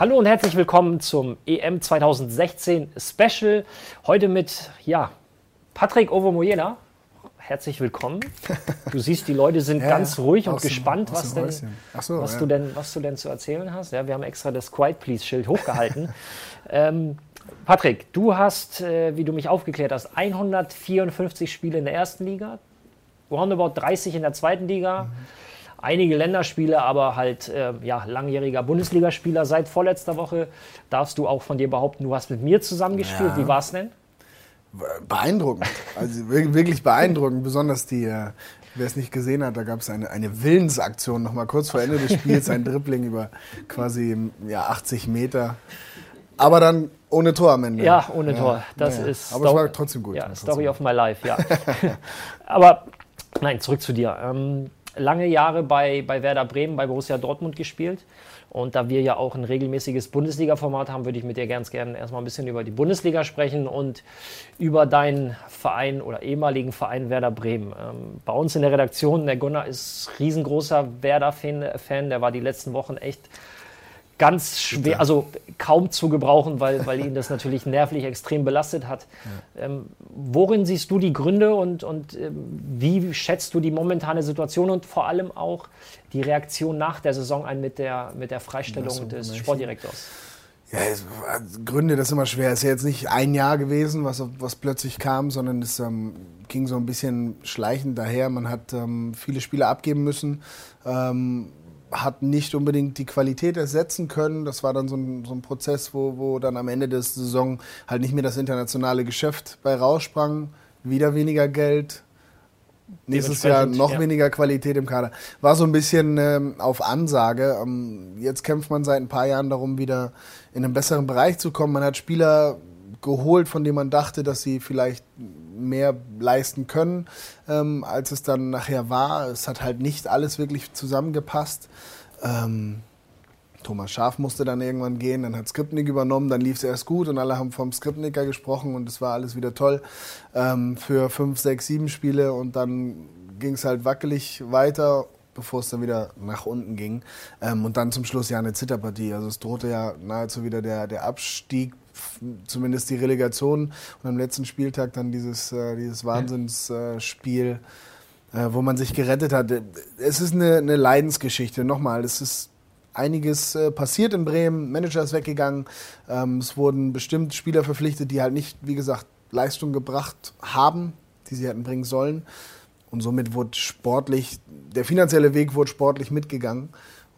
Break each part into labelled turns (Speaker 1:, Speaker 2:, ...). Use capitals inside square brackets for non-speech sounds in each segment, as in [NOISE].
Speaker 1: Hallo und herzlich willkommen zum EM 2016 Special. Heute mit ja, Patrick Ovomoyela. Herzlich willkommen. Du [LAUGHS] siehst, die Leute sind ja, ganz ruhig und gespannt, was, denn, so, was, ja. du denn, was du denn zu erzählen hast. Ja, wir haben extra das Quiet Please Schild hochgehalten. [LAUGHS] ähm, Patrick, du hast, äh, wie du mich aufgeklärt hast, 154 Spiele in der ersten Liga, roundabout 30 in der zweiten Liga. Mhm einige Länderspiele, aber halt äh, ja, langjähriger Bundesligaspieler. Seit vorletzter Woche darfst du auch von dir behaupten, du hast mit mir zusammengespielt. Ja. Wie war es denn?
Speaker 2: Beeindruckend. Also wirklich beeindruckend. Besonders die, äh, wer es nicht gesehen hat, da gab es eine, eine Willensaktion noch mal kurz vor Ende des Spiels, ein Dribbling über quasi ja, 80 Meter. Aber dann ohne Tor am Ende.
Speaker 1: Ja, ohne ja, Tor. Das ja. ist.
Speaker 2: Aber es war trotzdem gut.
Speaker 1: Ja, Story of my life, ja. [LAUGHS] Aber nein, zurück zu dir. Ähm, lange Jahre bei, bei Werder Bremen, bei Borussia Dortmund gespielt. Und da wir ja auch ein regelmäßiges Bundesliga-Format haben, würde ich mit dir ganz gerne erstmal ein bisschen über die Bundesliga sprechen und über deinen Verein oder ehemaligen Verein Werder Bremen. Ähm, bei uns in der Redaktion, der Gunnar ist riesengroßer Werder-Fan, der war die letzten Wochen echt ganz schwer, also kaum zu gebrauchen, weil, weil ihn das natürlich nervlich extrem belastet hat. Ja. Ähm, worin siehst du die Gründe und, und äh, wie schätzt du die momentane Situation und vor allem auch die Reaktion nach der Saison ein mit der, mit der Freistellung so, des Sportdirektors?
Speaker 2: Ja, es, Gründe, das ist immer schwer. Es ist ja jetzt nicht ein Jahr gewesen, was, was plötzlich kam, sondern es ähm, ging so ein bisschen schleichend daher. Man hat ähm, viele Spiele abgeben müssen. Ähm, hat nicht unbedingt die Qualität ersetzen können. Das war dann so ein, so ein Prozess, wo, wo dann am Ende der Saison halt nicht mehr das internationale Geschäft bei raussprang. Wieder weniger Geld, nächstes Jahr noch ja. weniger Qualität im Kader. War so ein bisschen ähm, auf Ansage. Ähm, jetzt kämpft man seit ein paar Jahren darum, wieder in einen besseren Bereich zu kommen. Man hat Spieler geholt, von denen man dachte, dass sie vielleicht mehr leisten können, ähm, als es dann nachher war. Es hat halt nicht alles wirklich zusammengepasst. Ähm, Thomas Schaf musste dann irgendwann gehen, dann hat Skripnik übernommen, dann lief es erst gut und alle haben vom Skripniker gesprochen und es war alles wieder toll ähm, für fünf, sechs, sieben Spiele und dann ging es halt wackelig weiter bevor es dann wieder nach unten ging. Ähm, und dann zum Schluss ja eine Zitterpartie. Also es drohte ja nahezu wieder der, der Abstieg zumindest die Relegation und am letzten Spieltag dann dieses, äh, dieses Wahnsinnsspiel, äh, wo man sich gerettet hat. Es ist eine, eine Leidensgeschichte. Nochmal, es ist einiges äh, passiert in Bremen. Manager ist weggegangen. Ähm, es wurden bestimmt Spieler verpflichtet, die halt nicht, wie gesagt, Leistung gebracht haben, die sie hätten bringen sollen. Und somit wurde sportlich, der finanzielle Weg wurde sportlich mitgegangen.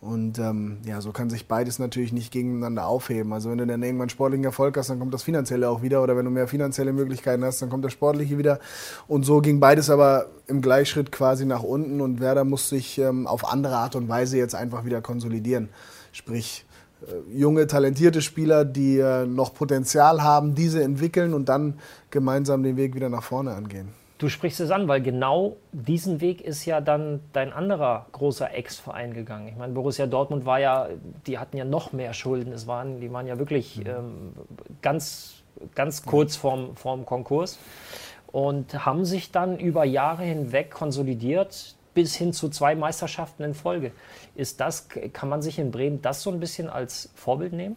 Speaker 2: Und ähm, ja, so kann sich beides natürlich nicht gegeneinander aufheben. Also wenn du dann irgendwann sportlichen Erfolg hast, dann kommt das Finanzielle auch wieder. Oder wenn du mehr finanzielle Möglichkeiten hast, dann kommt das Sportliche wieder. Und so ging beides aber im Gleichschritt quasi nach unten. Und Werder muss sich ähm, auf andere Art und Weise jetzt einfach wieder konsolidieren. Sprich, äh, junge, talentierte Spieler, die äh, noch Potenzial haben, diese entwickeln und dann gemeinsam den Weg wieder nach vorne angehen.
Speaker 1: Du sprichst es an, weil genau diesen Weg ist ja dann dein anderer großer Ex-Verein gegangen. Ich meine, Borussia Dortmund war ja, die hatten ja noch mehr Schulden. Es waren, die waren ja wirklich mhm. ähm, ganz, ganz kurz vorm, vorm Konkurs und haben sich dann über Jahre hinweg konsolidiert bis hin zu zwei Meisterschaften in Folge. Ist das, kann man sich in Bremen das so ein bisschen als Vorbild nehmen?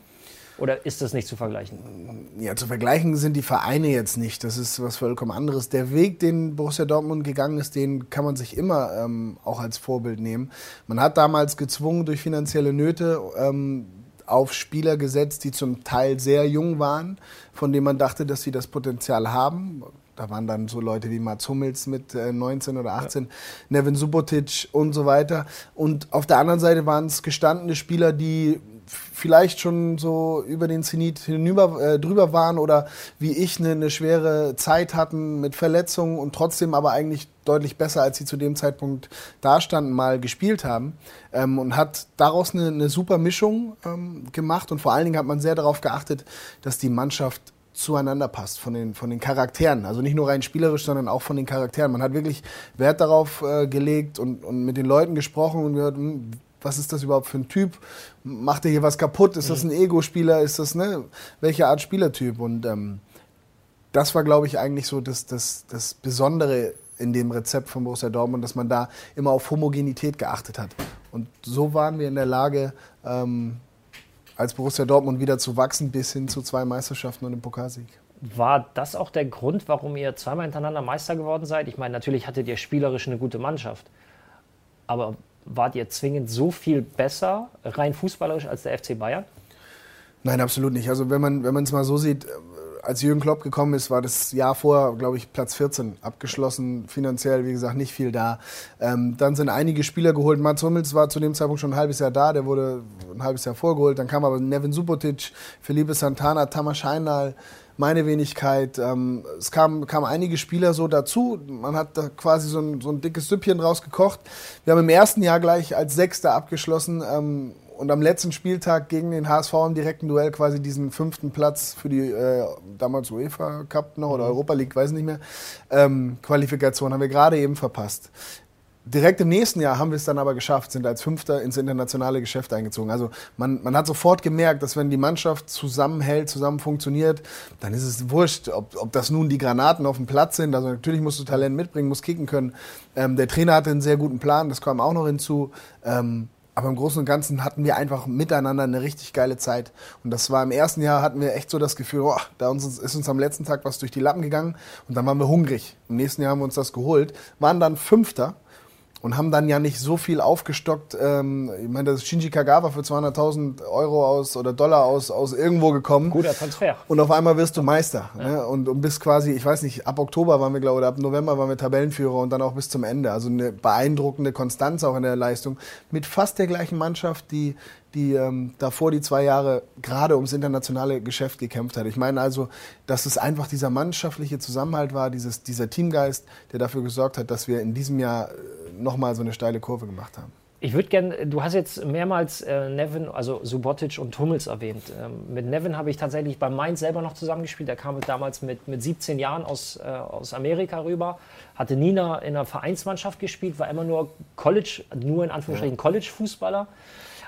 Speaker 1: Oder ist das nicht zu vergleichen?
Speaker 2: Ja, zu vergleichen sind die Vereine jetzt nicht. Das ist was vollkommen anderes. Der Weg, den Borussia Dortmund gegangen ist, den kann man sich immer ähm, auch als Vorbild nehmen. Man hat damals gezwungen durch finanzielle Nöte ähm, auf Spieler gesetzt, die zum Teil sehr jung waren, von denen man dachte, dass sie das Potenzial haben. Da waren dann so Leute wie Mats Hummels mit äh, 19 oder 18, ja. Nevin Subotic und so weiter. Und auf der anderen Seite waren es gestandene Spieler, die vielleicht schon so über den Zenit hinüber, äh, drüber waren oder wie ich eine, eine, schwere Zeit hatten mit Verletzungen und trotzdem aber eigentlich deutlich besser, als sie zu dem Zeitpunkt dastanden, mal gespielt haben. Ähm, und hat daraus eine, eine super Mischung ähm, gemacht und vor allen Dingen hat man sehr darauf geachtet, dass die Mannschaft zueinander passt von den, von den Charakteren. Also nicht nur rein spielerisch, sondern auch von den Charakteren. Man hat wirklich Wert darauf äh, gelegt und, und mit den Leuten gesprochen und gehört, hm, was ist das überhaupt für ein Typ? Macht er hier was kaputt? Ist das ein Ego-Spieler? Ist das, ne, welche Art Spielertyp? Und ähm, das war, glaube ich, eigentlich so das, das, das Besondere in dem Rezept von Borussia Dortmund, dass man da immer auf Homogenität geachtet hat. Und so waren wir in der Lage, ähm, als Borussia Dortmund wieder zu wachsen bis hin zu zwei Meisterschaften und einem Pokalsieg.
Speaker 1: War das auch der Grund, warum ihr zweimal hintereinander Meister geworden seid? Ich meine, natürlich hattet ihr spielerisch eine gute Mannschaft. Aber wart ihr zwingend so viel besser, rein fußballerisch, als der FC Bayern?
Speaker 2: Nein, absolut nicht. Also wenn man es mal so sieht, als Jürgen Klopp gekommen ist, war das Jahr vorher, glaube ich, Platz 14 abgeschlossen. Finanziell, wie gesagt, nicht viel da. Ähm, dann sind einige Spieler geholt. Mats Hummels war zu dem Zeitpunkt schon ein halbes Jahr da. Der wurde ein halbes Jahr vorgeholt. Dann kam aber Nevin Subotic, Felipe Santana, Tamas Scheinal, meine Wenigkeit. Ähm, es kamen kam einige Spieler so dazu. Man hat da quasi so ein, so ein dickes Süppchen draus gekocht. Wir haben im ersten Jahr gleich als Sechster abgeschlossen. Ähm, und am letzten Spieltag gegen den HSV im direkten Duell quasi diesen fünften Platz für die äh, damals UEFA Cup noch oder mhm. Europa League, weiß nicht mehr, ähm, Qualifikation haben wir gerade eben verpasst. Direkt im nächsten Jahr haben wir es dann aber geschafft, sind als Fünfter ins internationale Geschäft eingezogen. Also man, man hat sofort gemerkt, dass wenn die Mannschaft zusammenhält, zusammen funktioniert, dann ist es wurscht, ob, ob das nun die Granaten auf dem Platz sind. Also natürlich musst du Talent mitbringen, musst kicken können. Ähm, der Trainer hatte einen sehr guten Plan, das kam auch noch hinzu. Ähm, aber im Großen und Ganzen hatten wir einfach miteinander eine richtig geile Zeit. Und das war im ersten Jahr hatten wir echt so das Gefühl, oh, da uns, ist uns am letzten Tag was durch die Lappen gegangen. Und dann waren wir hungrig. Im nächsten Jahr haben wir uns das geholt, waren dann Fünfter und haben dann ja nicht so viel aufgestockt. Ähm, ich meine, das ist Shinji Kagawa für 200.000 Euro aus oder Dollar aus, aus irgendwo gekommen.
Speaker 1: Guter Transfer.
Speaker 2: Und auf einmal wirst du Meister. Ja. Ne? Und, und bis quasi, ich weiß nicht, ab Oktober waren wir, glaube ich, oder ab November waren wir Tabellenführer und dann auch bis zum Ende. Also eine beeindruckende Konstanz auch in der Leistung mit fast der gleichen Mannschaft, die die ähm, davor die zwei Jahre gerade ums internationale Geschäft gekämpft hat. Ich meine also, dass es einfach dieser mannschaftliche Zusammenhalt war, dieses, dieser Teamgeist, der dafür gesorgt hat, dass wir in diesem Jahr äh, nochmal so eine steile Kurve gemacht haben.
Speaker 1: Ich würde gerne, du hast jetzt mehrmals äh, Nevin, also Subotic und Hummels erwähnt. Ähm, mit Nevin habe ich tatsächlich bei Mainz selber noch zusammengespielt. Er kam damals mit, mit 17 Jahren aus, äh, aus Amerika rüber, hatte nie in einer Vereinsmannschaft gespielt, war immer nur College, nur in Anführungsstrichen ja. College-Fußballer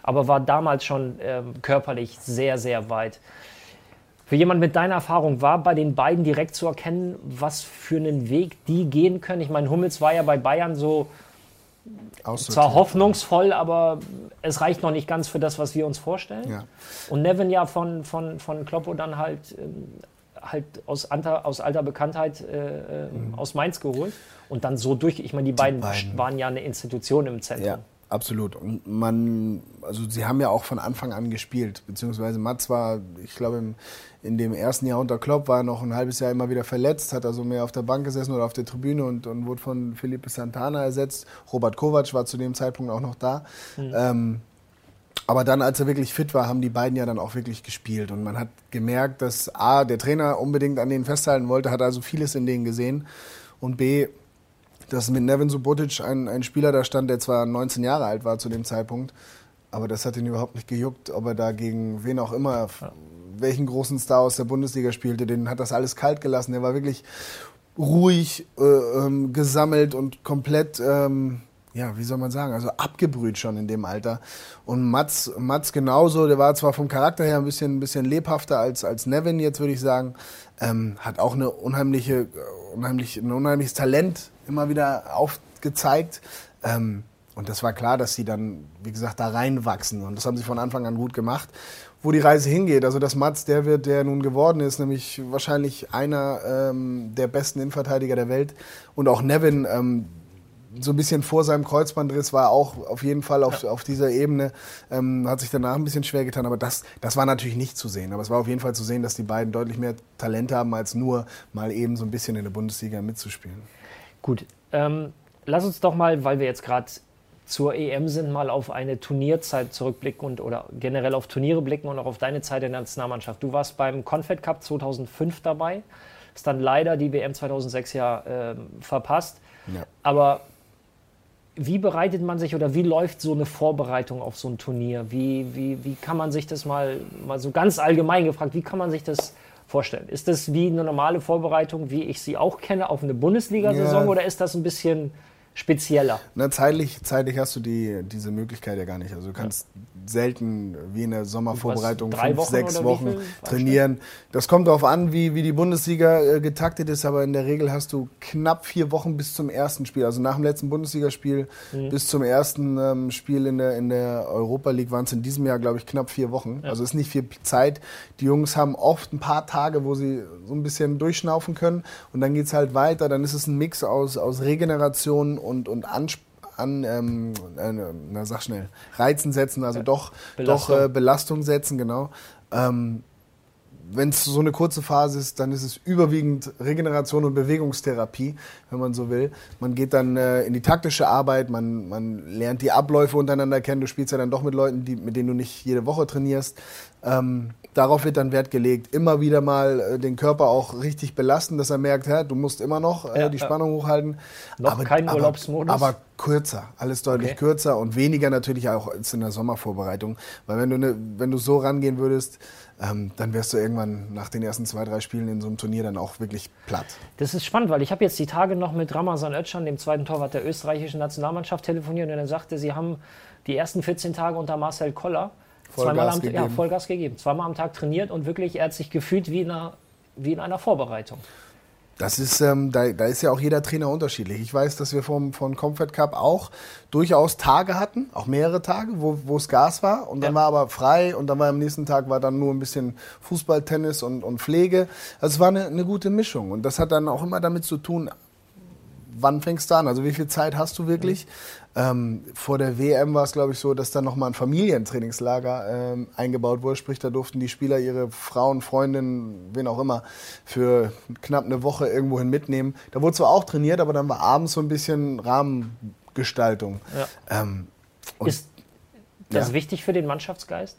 Speaker 1: aber war damals schon äh, körperlich sehr, sehr weit. Für jemand mit deiner Erfahrung war bei den beiden direkt zu erkennen, was für einen Weg die gehen können. Ich meine, Hummels war ja bei Bayern so zwar hoffnungsvoll, aber es reicht noch nicht ganz für das, was wir uns vorstellen. Ja. Und Nevin ja von, von, von Kloppo dann halt, ähm, halt aus, alter, aus alter Bekanntheit äh, äh, mhm. aus Mainz geholt und dann so durch. Ich meine, die, die beiden, beiden, waren ja eine Institution im Zentrum. Ja.
Speaker 2: Absolut. Und man, also sie haben ja auch von Anfang an gespielt, beziehungsweise Mats war, ich glaube, in dem ersten Jahr unter Klopp war er noch ein halbes Jahr immer wieder verletzt, hat also mehr auf der Bank gesessen oder auf der Tribüne und, und wurde von Felipe Santana ersetzt. Robert Kovac war zu dem Zeitpunkt auch noch da. Mhm. Ähm, aber dann, als er wirklich fit war, haben die beiden ja dann auch wirklich gespielt. Und man hat gemerkt, dass A, der Trainer unbedingt an denen festhalten wollte, hat also vieles in denen gesehen. Und B, dass mit Nevin Subotic ein, ein Spieler da stand, der zwar 19 Jahre alt war zu dem Zeitpunkt, aber das hat ihn überhaupt nicht gejuckt, ob er da gegen wen auch immer, ja. welchen großen Star aus der Bundesliga spielte, den hat das alles kalt gelassen. Der war wirklich ruhig, äh, ähm, gesammelt und komplett, ähm, ja, wie soll man sagen, also abgebrüht schon in dem Alter. Und Mats, Mats genauso, der war zwar vom Charakter her ein bisschen, ein bisschen lebhafter als, als Nevin jetzt, würde ich sagen, ähm, hat auch eine unheimliche, äh, unheimlich, ein unheimliches Talent immer wieder aufgezeigt. Ähm, und das war klar, dass sie dann, wie gesagt, da reinwachsen. Und das haben sie von Anfang an gut gemacht. Wo die Reise hingeht, also dass Mats der wird, der nun geworden ist, nämlich wahrscheinlich einer ähm, der besten Innenverteidiger der Welt. Und auch Nevin, ähm, so ein bisschen vor seinem Kreuzbandriss war auch auf jeden Fall auf, ja. auf dieser Ebene, ähm, hat sich danach ein bisschen schwer getan, aber das, das war natürlich nicht zu sehen. Aber es war auf jeden Fall zu sehen, dass die beiden deutlich mehr Talent haben, als nur mal eben so ein bisschen in der Bundesliga mitzuspielen.
Speaker 1: Gut, ähm, lass uns doch mal, weil wir jetzt gerade zur EM sind, mal auf eine Turnierzeit zurückblicken und oder generell auf Turniere blicken und auch auf deine Zeit in der Nationalmannschaft. Du warst beim Confed Cup 2005 dabei, hast dann leider die WM 2006 ja äh, verpasst. Ja. Aber wie bereitet man sich oder wie läuft so eine Vorbereitung auf so ein Turnier? Wie, wie, wie kann man sich das mal, mal so ganz allgemein gefragt, wie kann man sich das vorstellen? Ist das wie eine normale Vorbereitung, wie ich sie auch kenne, auf eine Bundesliga-Saison ja. oder ist das ein bisschen spezieller.
Speaker 2: Na, zeitlich, zeitlich hast du die, diese Möglichkeit ja gar nicht. Also du kannst ja. selten wie in der Sommervorbereitung
Speaker 1: fünf,
Speaker 2: Wochen sechs Wochen trainieren. Das kommt darauf an, wie, wie die Bundesliga äh, getaktet ist, aber in der Regel hast du knapp vier Wochen bis zum ersten Spiel. Also nach dem letzten Bundesligaspiel mhm. bis zum ersten ähm, Spiel in der, in der Europa League waren es in diesem Jahr, glaube ich, knapp vier Wochen. Ja. Also ist nicht viel Zeit. Die Jungs haben oft ein paar Tage, wo sie so ein bisschen durchschnaufen können und dann geht es halt weiter. Dann ist es ein Mix aus, aus Regeneration und, und Anspruch an, ähm, äh, na sag schnell, Reizen setzen, also doch Belastung, doch, äh, Belastung setzen, genau. Ähm, wenn es so eine kurze Phase ist, dann ist es überwiegend Regeneration und Bewegungstherapie, wenn man so will. Man geht dann äh, in die taktische Arbeit, man, man lernt die Abläufe untereinander kennen. Du spielst ja dann doch mit Leuten, die, mit denen du nicht jede Woche trainierst. Ähm, darauf wird dann Wert gelegt. Immer wieder mal äh, den Körper auch richtig belasten, dass er merkt, hä, du musst immer noch äh, ja, die Spannung hochhalten.
Speaker 1: Noch aber, kein Urlaubsmodus?
Speaker 2: Aber, aber kürzer, alles deutlich okay. kürzer und weniger natürlich auch als in der Sommervorbereitung. Weil wenn du, ne, wenn du so rangehen würdest, ähm, dann wärst du irgendwann nach den ersten zwei, drei Spielen in so einem Turnier dann auch wirklich platt.
Speaker 1: Das ist spannend, weil ich habe jetzt die Tage noch mit Ramazan Özcan, dem zweiten Torwart der österreichischen Nationalmannschaft, telefoniert und er sagte, sie haben die ersten 14 Tage unter Marcel Koller Vollgas zweimal am, gegeben. Ja, Vollgas gegeben. Zweimal am Tag trainiert und wirklich, er hat sich gefühlt wie in einer, wie in einer Vorbereitung.
Speaker 2: Das ist, ähm, da, da ist ja auch jeder Trainer unterschiedlich. Ich weiß, dass wir vom, von Comfort Cup auch durchaus Tage hatten, auch mehrere Tage, wo, wo es Gas war. Und dann ja. war aber frei und dann war am nächsten Tag war dann nur ein bisschen Fußball, Tennis und, und Pflege. Also es war eine, eine gute Mischung. Und das hat dann auch immer damit zu tun, wann fängst du an? Also wie viel Zeit hast du wirklich? Ähm, vor der WM war es, glaube ich, so, dass dann nochmal ein Familientrainingslager ähm, eingebaut wurde. Sprich, da durften die Spieler ihre Frauen, Freundinnen, wen auch immer, für knapp eine Woche irgendwohin mitnehmen. Da wurde zwar auch trainiert, aber dann war abends so ein bisschen Rahmengestaltung.
Speaker 1: Ja. Ähm, Ist das ja. wichtig für den Mannschaftsgeist?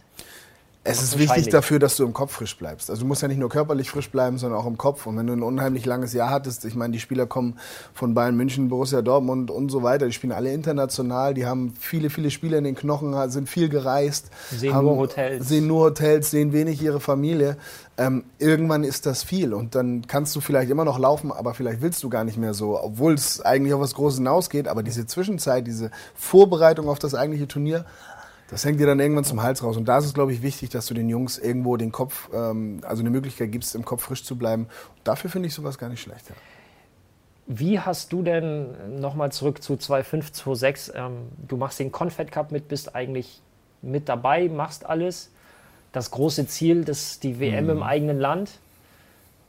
Speaker 2: Es ist wichtig dafür, dass du im Kopf frisch bleibst. Also du musst ja nicht nur körperlich frisch bleiben, sondern auch im Kopf. Und wenn du ein unheimlich langes Jahr hattest, ich meine, die Spieler kommen von Bayern München, Borussia Dortmund und so weiter, die spielen alle international, die haben viele, viele Spiele in den Knochen, sind viel gereist,
Speaker 1: sehen
Speaker 2: haben,
Speaker 1: nur Hotels,
Speaker 2: sehen nur Hotels, sehen wenig ihre Familie. Ähm, irgendwann ist das viel und dann kannst du vielleicht immer noch laufen, aber vielleicht willst du gar nicht mehr so, obwohl es eigentlich auf was Großes hinausgeht. Aber diese Zwischenzeit, diese Vorbereitung auf das eigentliche Turnier, das hängt dir dann irgendwann zum Hals raus. Und da ist es, glaube ich, wichtig, dass du den Jungs irgendwo den Kopf, ähm, also eine Möglichkeit gibst, im Kopf frisch zu bleiben. Und dafür finde ich sowas gar nicht schlecht. Ja.
Speaker 1: Wie hast du denn, nochmal zurück zu 2.5, 2.6, ähm, du machst den Confed Cup mit, bist eigentlich mit dabei, machst alles. Das große Ziel, das die WM mhm. im eigenen Land.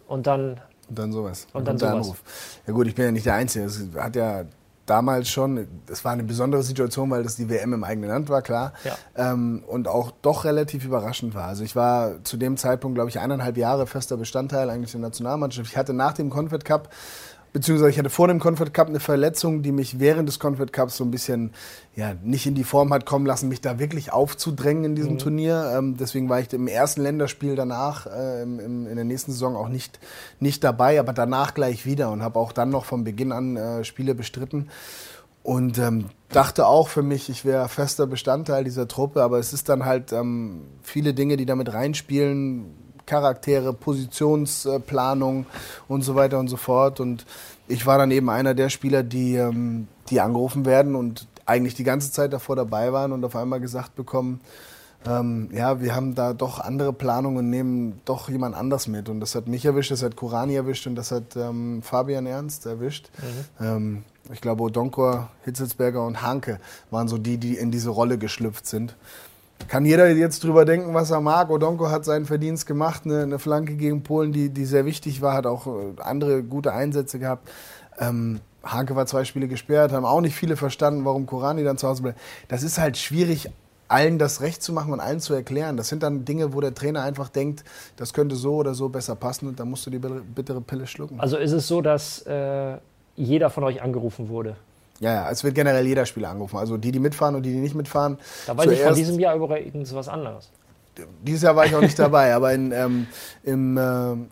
Speaker 1: Und dann
Speaker 2: und dann sowas.
Speaker 1: Und dann, dann sowas.
Speaker 2: Ja gut, ich bin ja nicht der Einzige. Es hat ja damals schon, es war eine besondere Situation, weil das die WM im eigenen Land war, klar. Ja. Ähm, und auch doch relativ überraschend war. Also ich war zu dem Zeitpunkt, glaube ich, eineinhalb Jahre fester Bestandteil eigentlich der Nationalmannschaft. Ich hatte nach dem Confed Cup beziehungsweise ich hatte vor dem Confed Cup eine Verletzung, die mich während des Confed Cups so ein bisschen ja, nicht in die Form hat kommen lassen, mich da wirklich aufzudrängen in diesem mhm. Turnier. Ähm, deswegen war ich im ersten Länderspiel danach, äh, im, im, in der nächsten Saison auch nicht, nicht dabei, aber danach gleich wieder und habe auch dann noch von Beginn an äh, Spiele bestritten. Und ähm, dachte auch für mich, ich wäre fester Bestandteil dieser Truppe, aber es ist dann halt ähm, viele Dinge, die damit reinspielen Charaktere, Positionsplanung und so weiter und so fort. Und ich war dann eben einer der Spieler, die, ähm, die angerufen werden und eigentlich die ganze Zeit davor dabei waren und auf einmal gesagt bekommen, ähm, ja, wir haben da doch andere Planungen und nehmen doch jemand anders mit. Und das hat mich erwischt, das hat Kurani erwischt und das hat ähm, Fabian Ernst erwischt. Mhm. Ähm, ich glaube, Odonkor, Hitzelsberger und Hanke waren so die, die in diese Rolle geschlüpft sind. Kann jeder jetzt drüber denken, was er mag. Odonko hat seinen Verdienst gemacht, eine, eine Flanke gegen Polen, die, die sehr wichtig war, hat auch äh, andere gute Einsätze gehabt. Ähm, Hanke war zwei Spiele gesperrt, haben auch nicht viele verstanden, warum Korani dann zu Hause bleibt. Das ist halt schwierig, allen das recht zu machen und allen zu erklären. Das sind dann Dinge, wo der Trainer einfach denkt, das könnte so oder so besser passen und dann musst du die bittere Pille schlucken.
Speaker 1: Also ist es so, dass äh, jeder von euch angerufen wurde?
Speaker 2: Ja, ja, es wird generell jeder Spieler angerufen. Also die, die mitfahren und die, die nicht mitfahren.
Speaker 1: Da weiß ich von diesem Jahr übrigens was anderes.
Speaker 2: Dieses Jahr war ich auch nicht dabei, [LAUGHS] aber in, ähm, im, äh,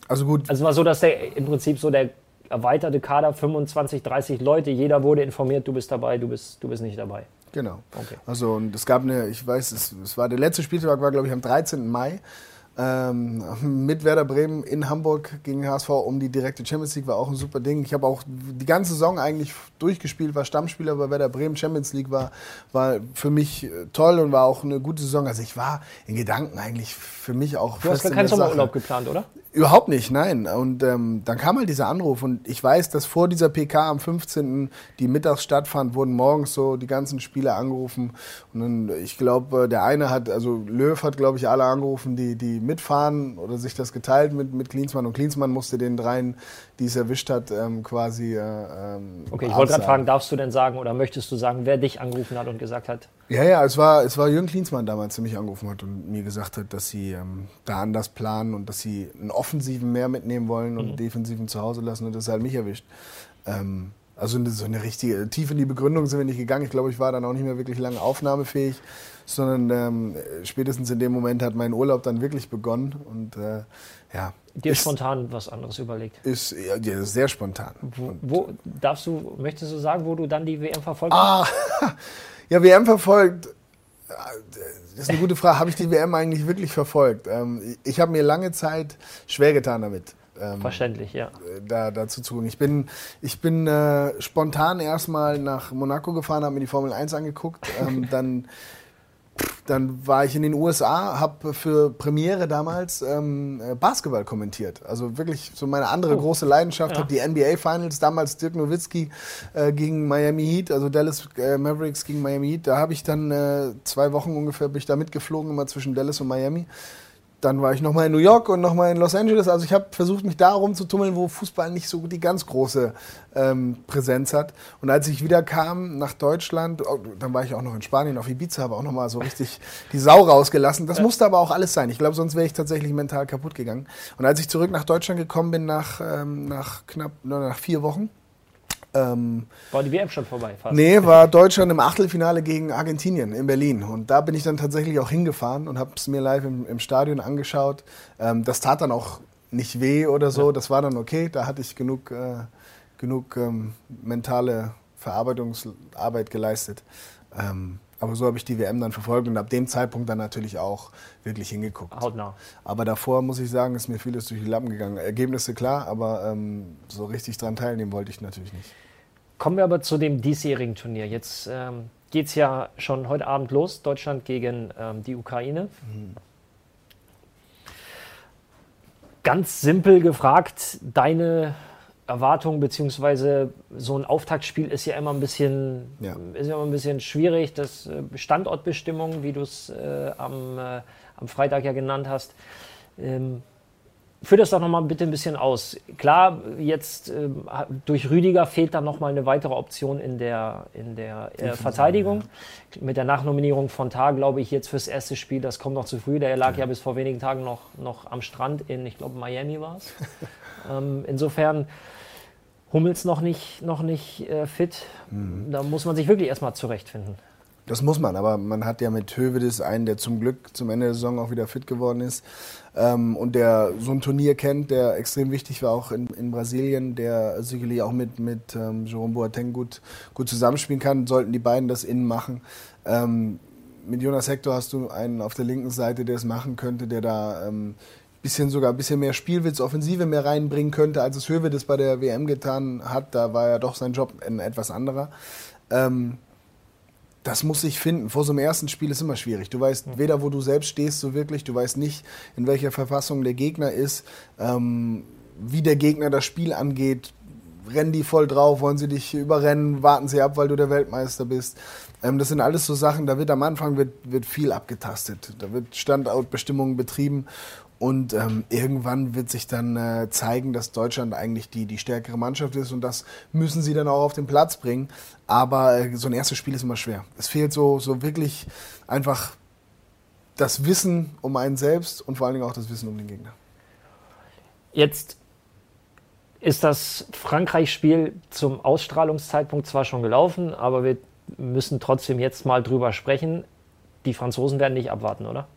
Speaker 2: also gut.
Speaker 1: Also es war so, dass der im Prinzip so der erweiterte Kader, 25, 30 Leute, jeder wurde informiert, du bist dabei, du bist, du bist nicht dabei.
Speaker 2: Genau. Okay. Also und es gab eine, ich weiß, es, es war der letzte Spieltag war glaube ich am 13. Mai. Ähm, mit Werder Bremen in Hamburg gegen HSV um die direkte Champions League war auch ein super Ding. Ich habe auch die ganze Saison eigentlich durchgespielt, war Stammspieler bei Werder Bremen. Champions League war, war für mich äh, toll und war auch eine gute Saison. Also ich war in Gedanken eigentlich für mich auch.
Speaker 1: Du hast gar keinen Sommerurlaub geplant, oder?
Speaker 2: Überhaupt nicht, nein. Und ähm, dann kam halt dieser Anruf und ich weiß, dass vor dieser PK am 15., die mittags stattfand, wurden morgens so die ganzen Spieler angerufen. Und dann, ich glaube, äh, der eine hat, also Löw hat, glaube ich, alle angerufen, die, die mitfahren oder sich das geteilt mit, mit Klinsmann. Und Klinsmann musste den dreien, die es erwischt hat, ähm, quasi. Äh, ähm,
Speaker 1: okay, ich wollte gerade fragen, darfst du denn sagen oder möchtest du sagen, wer dich angerufen hat und gesagt hat?
Speaker 2: Ja, ja, es war, es war Jürgen Klinsmann damals, der mich angerufen hat und mir gesagt hat, dass sie ähm, da anders planen und dass sie einen offensiven mehr mitnehmen wollen und mhm. defensiven zu Hause lassen und das hat mich erwischt. Ähm, also so eine richtige, tief in die Begründung sind wir nicht gegangen. Ich glaube, ich war dann auch nicht mehr wirklich lange aufnahmefähig, sondern ähm, spätestens in dem Moment hat mein Urlaub dann wirklich begonnen und äh, ja.
Speaker 1: Dir ist, spontan was anderes überlegt?
Speaker 2: Ist ja, sehr spontan.
Speaker 1: Wo, wo, darfst du, möchtest du sagen, wo du dann die WM verfolgt
Speaker 2: hast? Ah, [LAUGHS] ja, WM verfolgt. Das ist eine gute Frage. Habe ich die WM eigentlich wirklich verfolgt? Ähm, ich habe mir lange Zeit schwer getan damit.
Speaker 1: Ähm, Verständlich, ja.
Speaker 2: Da, dazu zu tun. Ich bin, ich bin äh, spontan erstmal nach Monaco gefahren, habe mir die Formel 1 angeguckt. Ähm, dann, dann war ich in den USA, habe für Premiere damals ähm, äh, Basketball kommentiert. Also wirklich so meine andere oh. große Leidenschaft. Ja. Habe die NBA Finals, damals Dirk Nowitzki äh, gegen Miami Heat, also Dallas äh, Mavericks gegen Miami Heat. Da habe ich dann äh, zwei Wochen ungefähr, bin ich da mitgeflogen, immer zwischen Dallas und Miami dann war ich nochmal in New York und nochmal in Los Angeles. Also ich habe versucht, mich da rumzutummeln, wo Fußball nicht so die ganz große ähm, Präsenz hat. Und als ich wieder kam nach Deutschland, oh, dann war ich auch noch in Spanien auf Ibiza, habe auch nochmal so richtig die Sau rausgelassen. Das ja. musste aber auch alles sein. Ich glaube, sonst wäre ich tatsächlich mental kaputt gegangen. Und als ich zurück nach Deutschland gekommen bin, nach, ähm, nach knapp nach vier Wochen,
Speaker 1: ähm, war die WM schon vorbei?
Speaker 2: Fast. Nee, war Deutschland im Achtelfinale gegen Argentinien in Berlin. Und da bin ich dann tatsächlich auch hingefahren und habe es mir live im, im Stadion angeschaut. Ähm, das tat dann auch nicht weh oder so. Ja. Das war dann okay. Da hatte ich genug, äh, genug ähm, mentale Verarbeitungsarbeit geleistet. Ähm, aber so habe ich die WM dann verfolgt und ab dem Zeitpunkt dann natürlich auch wirklich hingeguckt.
Speaker 1: Hautnah.
Speaker 2: Aber davor muss ich sagen, ist mir vieles durch die Lappen gegangen. Ergebnisse klar, aber ähm, so richtig dran teilnehmen wollte ich natürlich nicht.
Speaker 1: Kommen wir aber zu dem diesjährigen Turnier. Jetzt ähm, geht es ja schon heute Abend los, Deutschland gegen ähm, die Ukraine. Mhm. Ganz simpel gefragt, deine Erwartungen, beziehungsweise so ein Auftaktspiel ist ja immer ein bisschen, ja. ist ja immer ein bisschen schwierig. Das äh, Standortbestimmung, wie du es äh, am, äh, am Freitag ja genannt hast. Ähm, Führ das doch nochmal bitte ein bisschen aus. Klar, jetzt äh, durch Rüdiger fehlt dann nochmal eine weitere Option in der, in der äh, Verteidigung. Ja. Mit der Nachnominierung von Tar, glaube ich, jetzt fürs erste Spiel, das kommt noch zu früh. Der lag ja, ja bis vor wenigen Tagen noch, noch am Strand in, ich glaube, Miami war es. [LAUGHS] ähm, insofern Hummels noch nicht, noch nicht äh, fit. Mhm. Da muss man sich wirklich erstmal zurechtfinden.
Speaker 2: Das muss man, aber man hat ja mit Hövedes einen, der zum Glück zum Ende der Saison auch wieder fit geworden ist ähm, und der so ein Turnier kennt, der extrem wichtig war, auch in, in Brasilien, der sicherlich auch mit, mit ähm, Jerome Boateng gut, gut zusammenspielen kann, sollten die beiden das innen machen. Ähm, mit Jonas Hector hast du einen auf der linken Seite, der es machen könnte, der da ähm, bisschen sogar ein bisschen mehr Spielwitz, Offensive mehr reinbringen könnte, als es Höwe das bei der WM getan hat. Da war ja doch sein Job ein etwas anderer. Ähm, das muss sich finden. Vor so einem ersten Spiel ist immer schwierig. Du weißt weder, wo du selbst stehst, so wirklich. Du weißt nicht, in welcher Verfassung der Gegner ist, ähm, wie der Gegner das Spiel angeht. Rennen die voll drauf, wollen sie dich überrennen, warten sie ab, weil du der Weltmeister bist. Ähm, das sind alles so Sachen, da wird am Anfang wird, wird viel abgetastet. Da wird Standortbestimmungen betrieben und ähm, irgendwann wird sich dann äh, zeigen, dass Deutschland eigentlich die, die stärkere Mannschaft ist und das müssen sie dann auch auf den Platz bringen. Aber äh, so ein erstes Spiel ist immer schwer. Es fehlt so, so wirklich einfach das Wissen um einen selbst und vor allen Dingen auch das Wissen um den Gegner.
Speaker 1: Jetzt ist das Frankreich-Spiel zum Ausstrahlungszeitpunkt zwar schon gelaufen, aber wir müssen trotzdem jetzt mal drüber sprechen. Die Franzosen werden nicht abwarten, oder?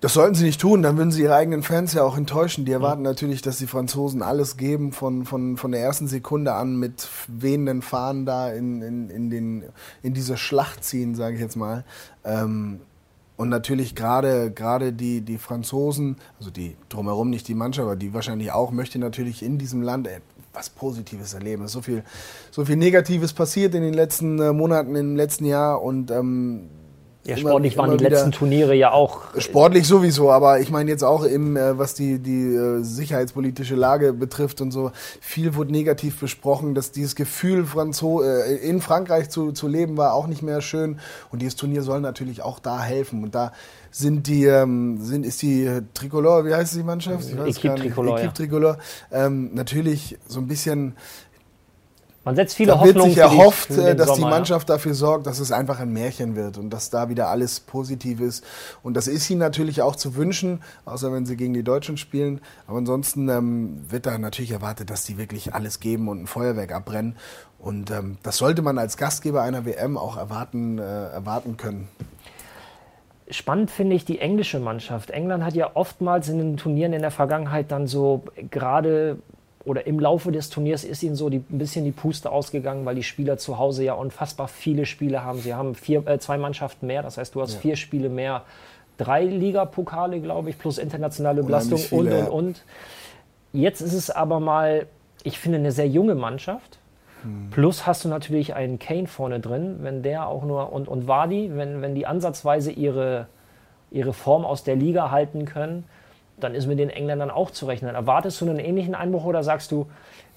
Speaker 2: Das sollten sie nicht tun, dann würden sie ihre eigenen Fans ja auch enttäuschen. Die erwarten mhm. natürlich, dass die Franzosen alles geben, von, von, von der ersten Sekunde an mit wehenden Fahnen da in, in, in, den, in diese Schlacht ziehen, sage ich jetzt mal. Ähm, Und natürlich gerade gerade die, die Franzosen, also die drumherum nicht die Mannschaft, aber die wahrscheinlich auch, möchte natürlich in diesem Land was Positives erleben. Es ist so viel, so viel Negatives passiert in den letzten äh, Monaten, im letzten Jahr und ähm,
Speaker 1: ja, sportlich immer, waren die letzten Turniere ja auch.
Speaker 2: Sportlich sowieso, aber ich meine jetzt auch im, äh, was die, die äh, sicherheitspolitische Lage betrifft und so, viel wurde negativ besprochen, dass dieses Gefühl, Franzo äh, in Frankreich zu, zu leben, war auch nicht mehr schön. Und dieses Turnier soll natürlich auch da helfen. Und da sind die, ähm, sind, ist die Tricolore, wie heißt die Mannschaft?
Speaker 1: Ich weiß Equipe Tricolore.
Speaker 2: Equipe Tricolore. Ähm, natürlich so ein bisschen
Speaker 1: man setzt viele
Speaker 2: da
Speaker 1: Hoffnungen.
Speaker 2: wird sich erhofft, die, dass Sommer, die Mannschaft ja. dafür sorgt, dass es einfach ein Märchen wird und dass da wieder alles positiv ist. Und das ist ihnen natürlich auch zu wünschen, außer wenn sie gegen die Deutschen spielen. Aber ansonsten ähm, wird da natürlich erwartet, dass die wirklich alles geben und ein Feuerwerk abbrennen. Und ähm, das sollte man als Gastgeber einer WM auch erwarten, äh, erwarten können.
Speaker 1: Spannend finde ich die englische Mannschaft. England hat ja oftmals in den Turnieren in der Vergangenheit dann so gerade oder im Laufe des Turniers ist ihnen so die, ein bisschen die Puste ausgegangen, weil die Spieler zu Hause ja unfassbar viele Spiele haben. Sie haben vier, äh, zwei Mannschaften mehr, das heißt, du hast ja. vier Spiele mehr, drei Ligapokale, glaube ich, plus internationale Belastung und, und, und. Jetzt ist es aber mal, ich finde, eine sehr junge Mannschaft. Hm. Plus hast du natürlich einen Kane vorne drin, wenn der auch nur, und, und Wadi, wenn, wenn die ansatzweise ihre, ihre Form aus der Liga halten können, dann ist mit den Engländern auch zu rechnen. Erwartest du einen ähnlichen Einbruch oder sagst du,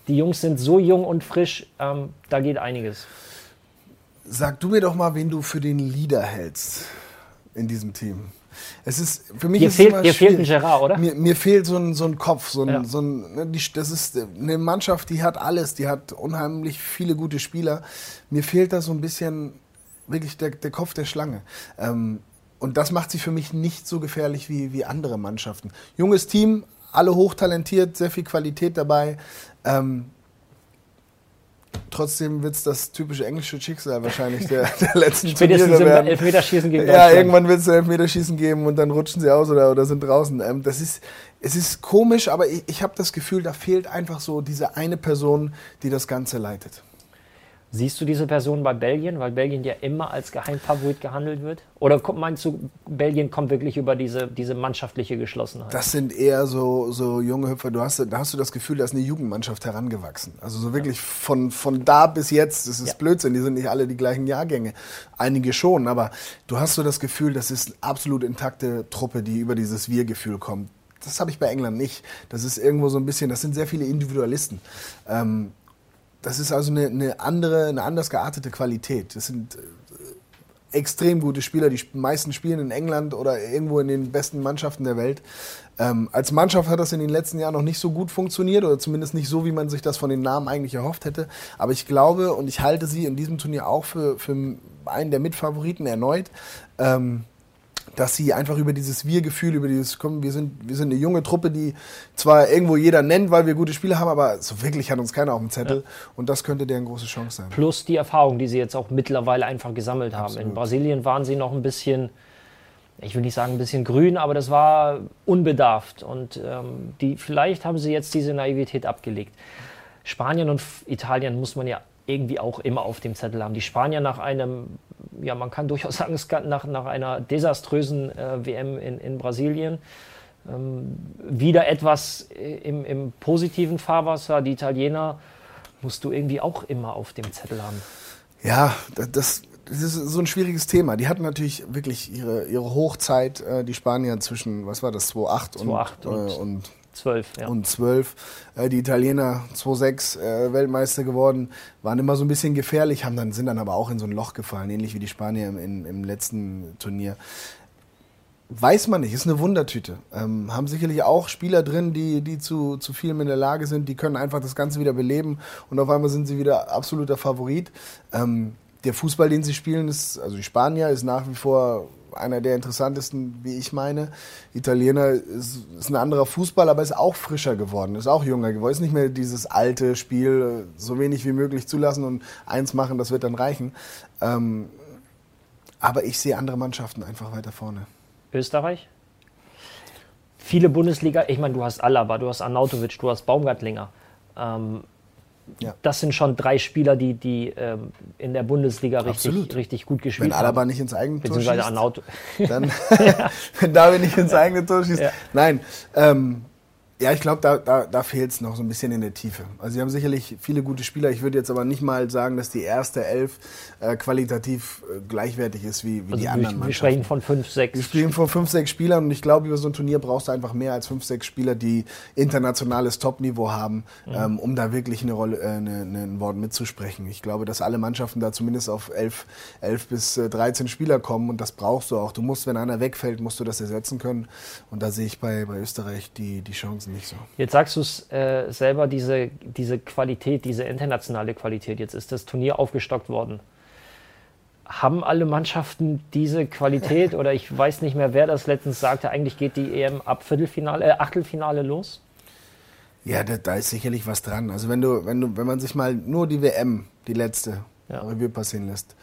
Speaker 1: die Jungs sind so jung und frisch, ähm, da geht einiges?
Speaker 2: Sag du mir doch mal, wen du für den Leader hältst in diesem Team. Es ist für mich
Speaker 1: dir
Speaker 2: ist
Speaker 1: fehlt, dir fehlt ein Gerard, oder?
Speaker 2: Mir, mir, fehlt so ein, so ein Kopf, so ein, ja. so ein, ne, das ist eine Mannschaft, die hat alles, die hat unheimlich viele gute Spieler. Mir fehlt da so ein bisschen wirklich der, der Kopf der Schlange. Ähm, und das macht sie für mich nicht so gefährlich wie, wie andere Mannschaften. Junges Team, alle hochtalentiert, sehr viel Qualität dabei. Ähm, trotzdem wird es das typische englische Schicksal wahrscheinlich der, [LAUGHS] der letzten
Speaker 1: Spätestens Turniere werden. Elfmeterschießen gegen
Speaker 2: Ja, irgendwann wird es Elfmeterschießen geben und dann rutschen sie aus oder, oder sind draußen. Ähm, das ist, es ist komisch, aber ich, ich habe das Gefühl, da fehlt einfach so diese eine Person, die das Ganze leitet.
Speaker 1: Siehst du diese Person bei Belgien, weil Belgien ja immer als Geheimfavorit gehandelt wird? Oder meinst du, Belgien kommt wirklich über diese, diese mannschaftliche Geschlossenheit?
Speaker 2: Das sind eher so, so junge Hüpfer. Du hast, da hast du das Gefühl, da ist eine Jugendmannschaft herangewachsen. Also so wirklich ja. von, von da bis jetzt, das ist ja. Blödsinn, die sind nicht alle die gleichen Jahrgänge. Einige schon, aber du hast so das Gefühl, das ist eine absolut intakte Truppe, die über dieses Wir-Gefühl kommt. Das habe ich bei England nicht. Das ist irgendwo so ein bisschen, das sind sehr viele Individualisten. Ähm, das ist also eine, eine, andere, eine anders geartete Qualität. Das sind äh, extrem gute Spieler, die meisten spielen in England oder irgendwo in den besten Mannschaften der Welt. Ähm, als Mannschaft hat das in den letzten Jahren noch nicht so gut funktioniert oder zumindest nicht so, wie man sich das von den Namen eigentlich erhofft hätte. Aber ich glaube und ich halte sie in diesem Turnier auch für, für einen der Mitfavoriten erneut. Ähm, dass sie einfach über dieses Wir-Gefühl, über dieses, komm, wir sind, wir sind eine junge Truppe, die zwar irgendwo jeder nennt, weil wir gute Spiele haben, aber so wirklich hat uns keiner auf dem Zettel. Ja. Und das könnte deren große Chance sein.
Speaker 1: Plus die Erfahrung, die sie jetzt auch mittlerweile einfach gesammelt haben. Absolut. In Brasilien waren sie noch ein bisschen, ich will nicht sagen ein bisschen grün, aber das war unbedarft. Und ähm, die, vielleicht haben sie jetzt diese Naivität abgelegt. Spanien und Italien muss man ja irgendwie auch immer auf dem Zettel haben. Die Spanier nach einem, ja, man kann durchaus [LAUGHS] sagen, nach, nach einer desaströsen äh, WM in, in Brasilien. Ähm, wieder etwas im, im positiven Fahrwasser. Die Italiener musst du irgendwie auch immer auf dem Zettel haben.
Speaker 2: Ja, das, das ist so ein schwieriges Thema. Die hatten natürlich wirklich ihre, ihre Hochzeit, äh, die Spanier zwischen, was war das, 2008 und, und, äh, und
Speaker 1: 12, ja.
Speaker 2: Und 12. Äh, die Italiener 2-6 äh, Weltmeister geworden, waren immer so ein bisschen gefährlich, haben dann, sind dann aber auch in so ein Loch gefallen, ähnlich wie die Spanier im, im, im letzten Turnier. Weiß man nicht, ist eine Wundertüte. Ähm, haben sicherlich auch Spieler drin, die, die zu, zu vielem in der Lage sind, die können einfach das Ganze wieder beleben und auf einmal sind sie wieder absoluter Favorit. Ähm, der Fußball, den sie spielen, ist, also die Spanier, ist nach wie vor einer der interessantesten, wie ich meine. Italiener ist, ist, ein anderer Fußball, aber ist auch frischer geworden, ist auch jünger geworden. Ist nicht mehr dieses alte Spiel, so wenig wie möglich zulassen und eins machen, das wird dann reichen. Ähm, aber ich sehe andere Mannschaften einfach weiter vorne.
Speaker 1: Österreich? Viele Bundesliga, ich meine, du hast Alaba, du hast Arnautovic, du hast Baumgartlinger. Ähm, ja. das sind schon drei Spieler, die, die ähm, in der Bundesliga richtig, richtig gut gespielt
Speaker 2: wenn
Speaker 1: haben.
Speaker 2: Wenn Alaba nicht ins eigene Tor
Speaker 1: schießt, Arnaut.
Speaker 2: dann, [LAUGHS] [LAUGHS] wenn David nicht ins eigene Tor schießt. Nein, ähm, ja, ich glaube, da, da, da fehlt es noch so ein bisschen in der Tiefe. Also sie haben sicherlich viele gute Spieler. Ich würde jetzt aber nicht mal sagen, dass die erste Elf äh, qualitativ äh, gleichwertig ist wie, wie also die anderen Mannschaften.
Speaker 1: Wir sprechen von fünf, sechs.
Speaker 2: Wir sprechen von fünf, sechs Spielern und ich glaube, über so ein Turnier brauchst du einfach mehr als fünf, sechs Spieler, die internationales Topniveau haben, mhm. ähm, um da wirklich eine Rolle, äh, eine, eine, ein Wort mitzusprechen. Ich glaube, dass alle Mannschaften da zumindest auf elf, elf bis äh, 13 Spieler kommen und das brauchst du auch. Du musst, wenn einer wegfällt, musst du das ersetzen können und da sehe ich bei, bei Österreich die, die Chancen nicht so.
Speaker 1: Jetzt sagst du es äh, selber, diese, diese Qualität, diese internationale Qualität. Jetzt ist das Turnier aufgestockt worden. Haben alle Mannschaften diese Qualität oder ich weiß nicht mehr, wer das letztens sagte, eigentlich geht die EM ab Viertelfinale, äh, Achtelfinale los?
Speaker 2: Ja, da, da, ist sicherlich was dran. Also wenn du, wenn du, wenn man sich mal nur die WM, die letzte, ja. Revue passieren lässt,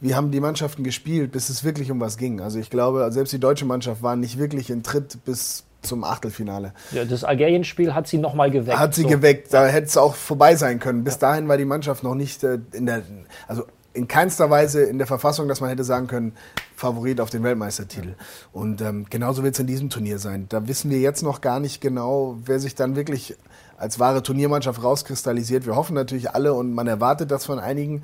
Speaker 2: wie haben die Mannschaften gespielt, bis es wirklich um was ging? Also ich glaube, selbst die deutsche Mannschaft war nicht wirklich in Tritt bis zum Achtelfinale.
Speaker 1: Ja, das Algerien-Spiel hat sie nochmal geweckt.
Speaker 2: Hat sie so. geweckt, da hätte es auch vorbei sein können. Bis ja. dahin war die Mannschaft noch nicht äh, in der, also in keinster Weise in der Verfassung, dass man hätte sagen können, Favorit auf den Weltmeistertitel. Ja. Und ähm, genauso wird es in diesem Turnier sein. Da wissen wir jetzt noch gar nicht genau, wer sich dann wirklich als wahre Turniermannschaft rauskristallisiert. Wir hoffen natürlich alle und man erwartet das von einigen.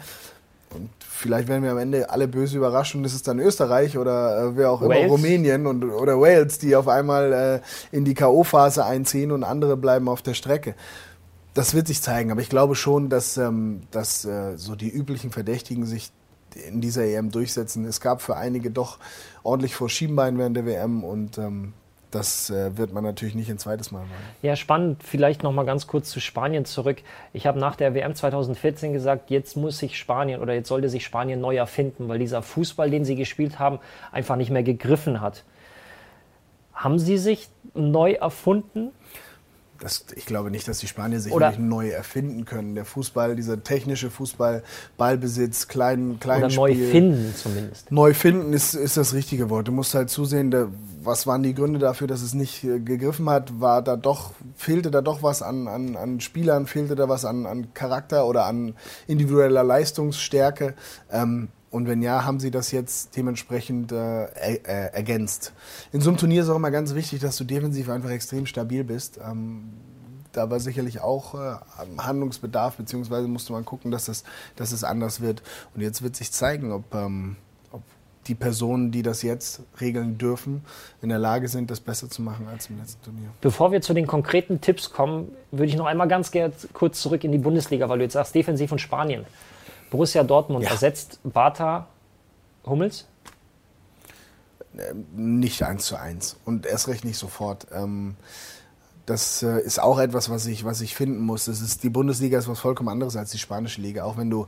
Speaker 2: Und vielleicht werden wir am Ende alle böse überrascht und es ist dann Österreich oder äh, wer auch Wales? immer, Rumänien und, oder Wales, die auf einmal äh, in die K.O.-Phase einziehen und andere bleiben auf der Strecke. Das wird sich zeigen, aber ich glaube schon, dass, ähm, dass äh, so die üblichen Verdächtigen sich in dieser EM durchsetzen. Es gab für einige doch ordentlich vor Schienbein während der WM und ähm, das äh, wird man natürlich nicht ein zweites Mal machen.
Speaker 1: Ja, spannend. Vielleicht noch mal ganz kurz zu Spanien zurück. Ich habe nach der WM 2014 gesagt, jetzt muss sich Spanien oder jetzt sollte sich Spanien neu erfinden, weil dieser Fußball, den sie gespielt haben, einfach nicht mehr gegriffen hat. Haben sie sich neu erfunden?
Speaker 2: Das, ich glaube nicht, dass die Spanier sich Oder neu erfinden können. Der Fußball, dieser technische Fußball, Ballbesitz, klein, klein Oder
Speaker 1: Spiel, neu finden zumindest.
Speaker 2: Neu finden ist, ist das richtige Wort. Du musst halt zusehen, da, was waren die Gründe dafür, dass es nicht äh, gegriffen hat? War da doch, fehlte da doch was an, an, an Spielern, fehlte da was an, an Charakter oder an individueller Leistungsstärke? Ähm, und wenn ja, haben sie das jetzt dementsprechend äh, äh, ergänzt. In so einem Turnier ist auch immer ganz wichtig, dass du defensiv einfach extrem stabil bist. Ähm, da war sicherlich auch äh, Handlungsbedarf, beziehungsweise musste man gucken, dass es, dass es anders wird. Und jetzt wird sich zeigen, ob, ähm, ob die Personen, die das jetzt regeln dürfen, in der Lage sind, das besser zu machen als im letzten Turnier.
Speaker 1: Bevor wir zu den konkreten Tipps kommen, würde ich noch einmal ganz kurz zurück in die Bundesliga, weil du jetzt sagst, defensiv und Spanien. Borussia Dortmund ja. ersetzt Bata Hummels?
Speaker 2: Ähm, nicht eins zu eins und erst recht nicht sofort. Ähm, das äh, ist auch etwas, was ich, was ich finden muss. Das ist, die Bundesliga ist was vollkommen anderes als die spanische Liga. Auch wenn du,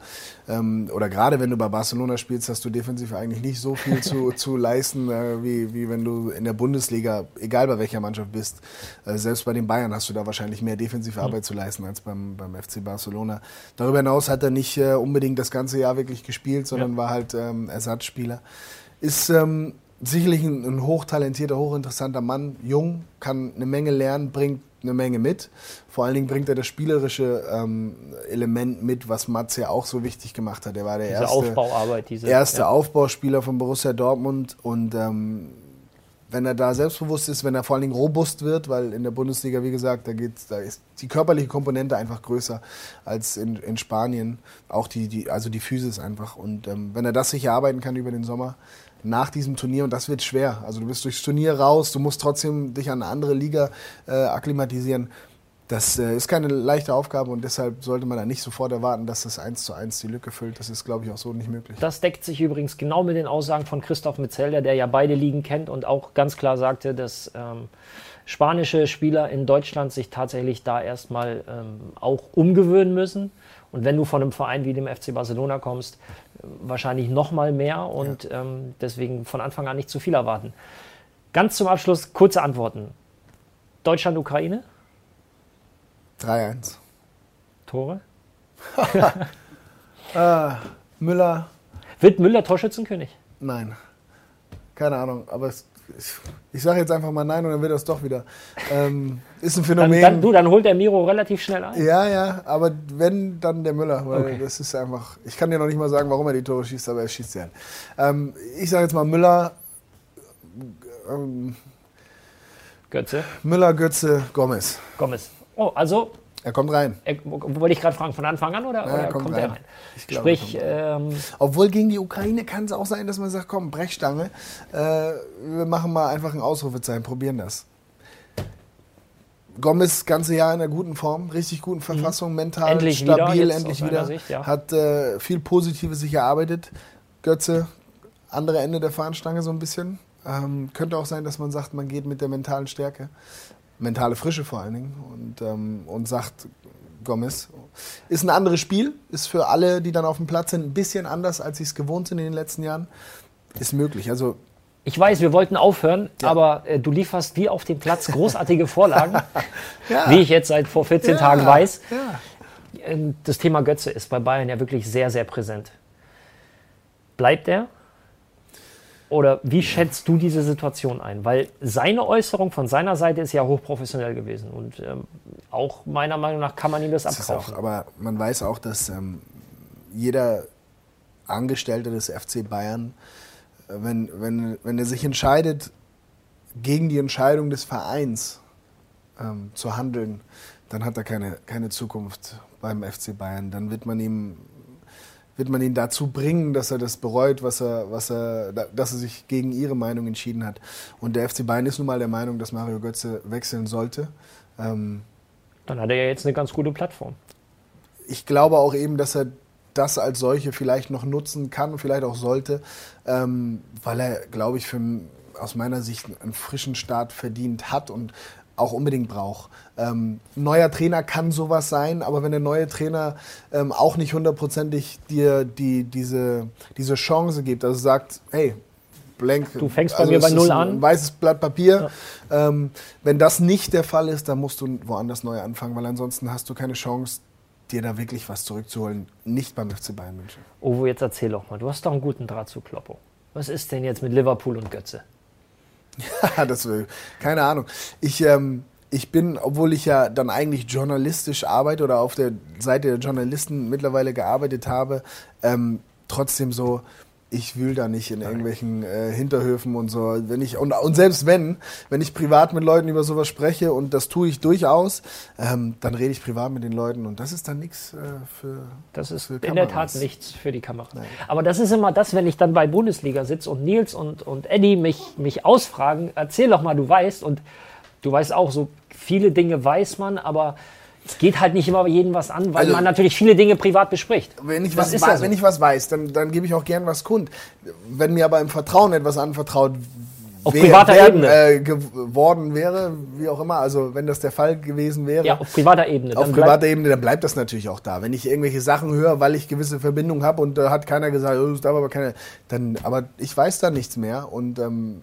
Speaker 2: ähm, oder gerade wenn du bei Barcelona spielst, hast du defensiv eigentlich nicht so viel zu, [LAUGHS] zu leisten, äh, wie, wie wenn du in der Bundesliga, egal bei welcher Mannschaft bist. Äh, selbst bei den Bayern hast du da wahrscheinlich mehr defensive. Arbeit mhm. zu leisten als beim, beim FC Barcelona. Darüber hinaus hat er nicht äh, unbedingt das ganze Jahr wirklich gespielt, sondern ja. war halt ähm, Ersatzspieler. Ist, ähm, sicherlich ein, ein hochtalentierter, hochinteressanter Mann, jung, kann eine Menge lernen, bringt eine Menge mit. Vor allen Dingen bringt er das spielerische ähm, Element mit, was Mats ja auch so wichtig gemacht hat. Er war der diese erste,
Speaker 1: Aufbauarbeit, diese,
Speaker 2: erste ja. Aufbauspieler von Borussia Dortmund und ähm, wenn er da selbstbewusst ist, wenn er vor allen Dingen robust wird, weil in der Bundesliga, wie gesagt, da, geht's, da ist die körperliche Komponente einfach größer als in, in Spanien. Auch die, die, also die Physis einfach. Und ähm, wenn er das sich erarbeiten kann über den Sommer, nach diesem Turnier und das wird schwer. Also du bist durchs Turnier raus, du musst trotzdem dich an eine andere Liga äh, akklimatisieren. Das äh, ist keine leichte Aufgabe und deshalb sollte man da nicht sofort erwarten, dass das eins zu eins die Lücke füllt. Das ist, glaube ich, auch so nicht möglich.
Speaker 1: Das deckt sich übrigens genau mit den Aussagen von Christoph Metzelder, der ja beide Ligen kennt und auch ganz klar sagte, dass ähm, spanische Spieler in Deutschland sich tatsächlich da erstmal ähm, auch umgewöhnen müssen. Und wenn du von einem Verein wie dem FC Barcelona kommst, wahrscheinlich noch mal mehr und ja. ähm, deswegen von Anfang an nicht zu viel erwarten. Ganz zum Abschluss kurze Antworten. Deutschland, Ukraine?
Speaker 2: 3-1.
Speaker 1: Tore? [LAUGHS]
Speaker 2: äh, Müller.
Speaker 1: Wird Müller Torschützenkönig?
Speaker 2: Nein. Keine Ahnung, aber es ich sage jetzt einfach mal nein und dann wird das doch wieder. Ähm, ist ein Phänomen.
Speaker 1: Dann, dann, du, dann holt der Miro relativ schnell ein.
Speaker 2: Ja, ja, aber wenn, dann der Müller. Weil okay. das ist einfach. Ich kann dir noch nicht mal sagen, warum er die Tore schießt, aber er schießt sie halt. Ähm, ich sage jetzt mal Müller. Ähm,
Speaker 1: Götze.
Speaker 2: Müller, Götze, Gomez.
Speaker 1: Gomez. Oh, also
Speaker 2: er kommt rein.
Speaker 1: Er, wollte ich gerade fragen, von Anfang an oder, ja, oder kommt, kommt rein. er rein?
Speaker 2: Ich glaube, Sprich, ähm, obwohl gegen die Ukraine kann es auch sein, dass man sagt, komm, Brechstange, äh, wir machen mal einfach ein Ausrufezeichen, probieren das. Gomez ganze Jahr in einer guten Form, richtig guten mhm. Verfassung, mental
Speaker 1: endlich
Speaker 2: stabil,
Speaker 1: wieder,
Speaker 2: endlich wieder. Sicht, ja. Hat äh, viel Positives sich erarbeitet. Götze, andere Ende der Fahnenstange so ein bisschen. Ähm, könnte auch sein, dass man sagt, man geht mit der mentalen Stärke mentale Frische vor allen Dingen und, ähm, und sagt, Gomez. Ist ein anderes Spiel, ist für alle, die dann auf dem Platz sind, ein bisschen anders, als sie es gewohnt sind in den letzten Jahren. Ist möglich. Also
Speaker 1: ich weiß, wir wollten aufhören, ja. aber äh, du lieferst wie auf dem Platz großartige Vorlagen, [LAUGHS] ja. wie ich jetzt seit vor 14 ja. Tagen weiß. Ähm, das Thema Götze ist bei Bayern ja wirklich sehr, sehr präsent. Bleibt er? Oder wie schätzt du diese Situation ein? Weil seine Äußerung von seiner Seite ist ja hochprofessionell gewesen. Und ähm, auch meiner Meinung nach kann man ihm das abkaufen.
Speaker 2: Auch, aber man weiß auch, dass ähm, jeder Angestellte des FC Bayern, äh, wenn, wenn, wenn er sich entscheidet, gegen die Entscheidung des Vereins ähm, zu handeln, dann hat er keine, keine Zukunft beim FC Bayern. Dann wird man ihm wird man ihn dazu bringen, dass er das bereut, was er, was er, dass er sich gegen ihre Meinung entschieden hat. Und der FC Bayern ist nun mal der Meinung, dass Mario Götze wechseln sollte. Ähm,
Speaker 1: Dann hat er ja jetzt eine ganz gute Plattform.
Speaker 2: Ich glaube auch eben, dass er das als solche vielleicht noch nutzen kann, vielleicht auch sollte, ähm, weil er, glaube ich, für, aus meiner Sicht einen frischen Start verdient hat und auch unbedingt braucht. Ähm, neuer Trainer kann sowas sein, aber wenn der neue Trainer ähm, auch nicht hundertprozentig dir die, diese, diese Chance gibt, also sagt, hey, blank.
Speaker 1: Du fängst bei also mir bei Null an.
Speaker 2: Weißes Blatt Papier. Ja. Ähm, wenn das nicht der Fall ist, dann musst du woanders neu anfangen, weil ansonsten hast du keine Chance, dir da wirklich was zurückzuholen. Nicht beim FC Bayern München.
Speaker 1: Ovo, jetzt erzähl doch mal. Du hast doch einen guten Draht zu Kloppo. Was ist denn jetzt mit Liverpool und Götze?
Speaker 2: Ja, [LAUGHS] das will, keine Ahnung. Ich, ähm, ich bin, obwohl ich ja dann eigentlich journalistisch arbeite oder auf der Seite der Journalisten mittlerweile gearbeitet habe, ähm, trotzdem so, ich will da nicht in irgendwelchen äh, Hinterhöfen und so. Wenn ich und, und selbst wenn, wenn ich privat mit Leuten über sowas spreche und das tue ich durchaus, ähm, dann rede ich privat mit den Leuten und das ist dann nichts äh, für.
Speaker 1: Das ist in der Tat nichts für die Kamera. Nein. Aber das ist immer das, wenn ich dann bei Bundesliga sitze und Nils und, und Eddie mich, mich ausfragen, erzähl doch mal, du weißt und du weißt auch, so viele Dinge weiß man, aber geht halt nicht immer jeden was an, weil also, man natürlich viele Dinge privat bespricht.
Speaker 2: Wenn ich, was, weiß, ja so. wenn ich was weiß, dann, dann gebe ich auch gern was kund. Wenn mir aber im Vertrauen etwas anvertraut
Speaker 1: auf wer, privater wer, Ebene
Speaker 2: äh, geworden wäre, wie auch immer, also wenn das der Fall gewesen wäre.
Speaker 1: Ja, auf privater Ebene.
Speaker 2: Auf privater Ebene, dann bleibt das natürlich auch da. Wenn ich irgendwelche Sachen höre, weil ich gewisse Verbindungen habe und da äh, hat keiner gesagt, oh, es darf aber keine, dann, aber ich weiß da nichts mehr und ähm,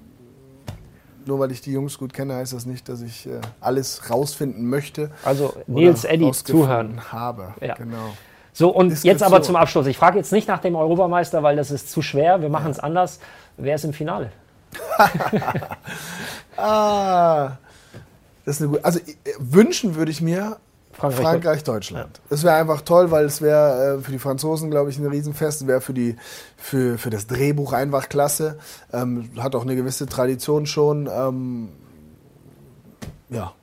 Speaker 2: nur weil ich die Jungs gut kenne, heißt das nicht, dass ich äh, alles rausfinden möchte.
Speaker 1: Also Nils Eddy zuhören.
Speaker 2: habe.
Speaker 1: Ja. Genau. So, und Diskretion. jetzt aber zum Abschluss. Ich frage jetzt nicht nach dem Europameister, weil das ist zu schwer. Wir machen es ja. anders. Wer ist im Finale? [LAUGHS]
Speaker 2: ah, das ist eine gute. Also äh, wünschen würde ich mir Frankreich, Frankreich Deutschland. Ja. Das wäre einfach toll, weil es wäre äh, für die Franzosen, glaube ich, ein Riesenfest. Wäre für, für, für das Drehbuch einfach klasse. Ähm, hat auch eine gewisse Tradition schon. Ähm, ja,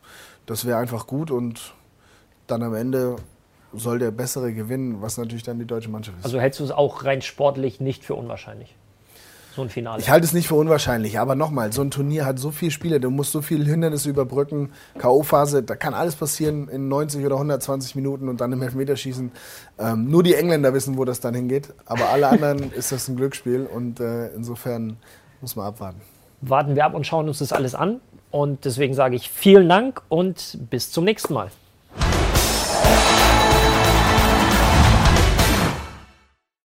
Speaker 2: das wäre einfach gut und dann am Ende soll der Bessere gewinnen, was natürlich dann die deutsche Mannschaft ist.
Speaker 1: Also hältst du es auch rein sportlich nicht für unwahrscheinlich? So ein Finale.
Speaker 2: Ich halte es nicht für unwahrscheinlich, aber nochmal, so ein Turnier hat so viele Spiele, du musst so viele Hindernisse überbrücken, K.O.-Phase, da kann alles passieren in 90 oder 120 Minuten und dann im Elfmeterschießen. Ähm, nur die Engländer wissen, wo das dann hingeht, aber alle anderen [LAUGHS] ist das ein Glücksspiel und äh, insofern muss man abwarten.
Speaker 1: Warten wir ab und schauen uns das alles an und deswegen sage ich vielen Dank und bis zum nächsten Mal.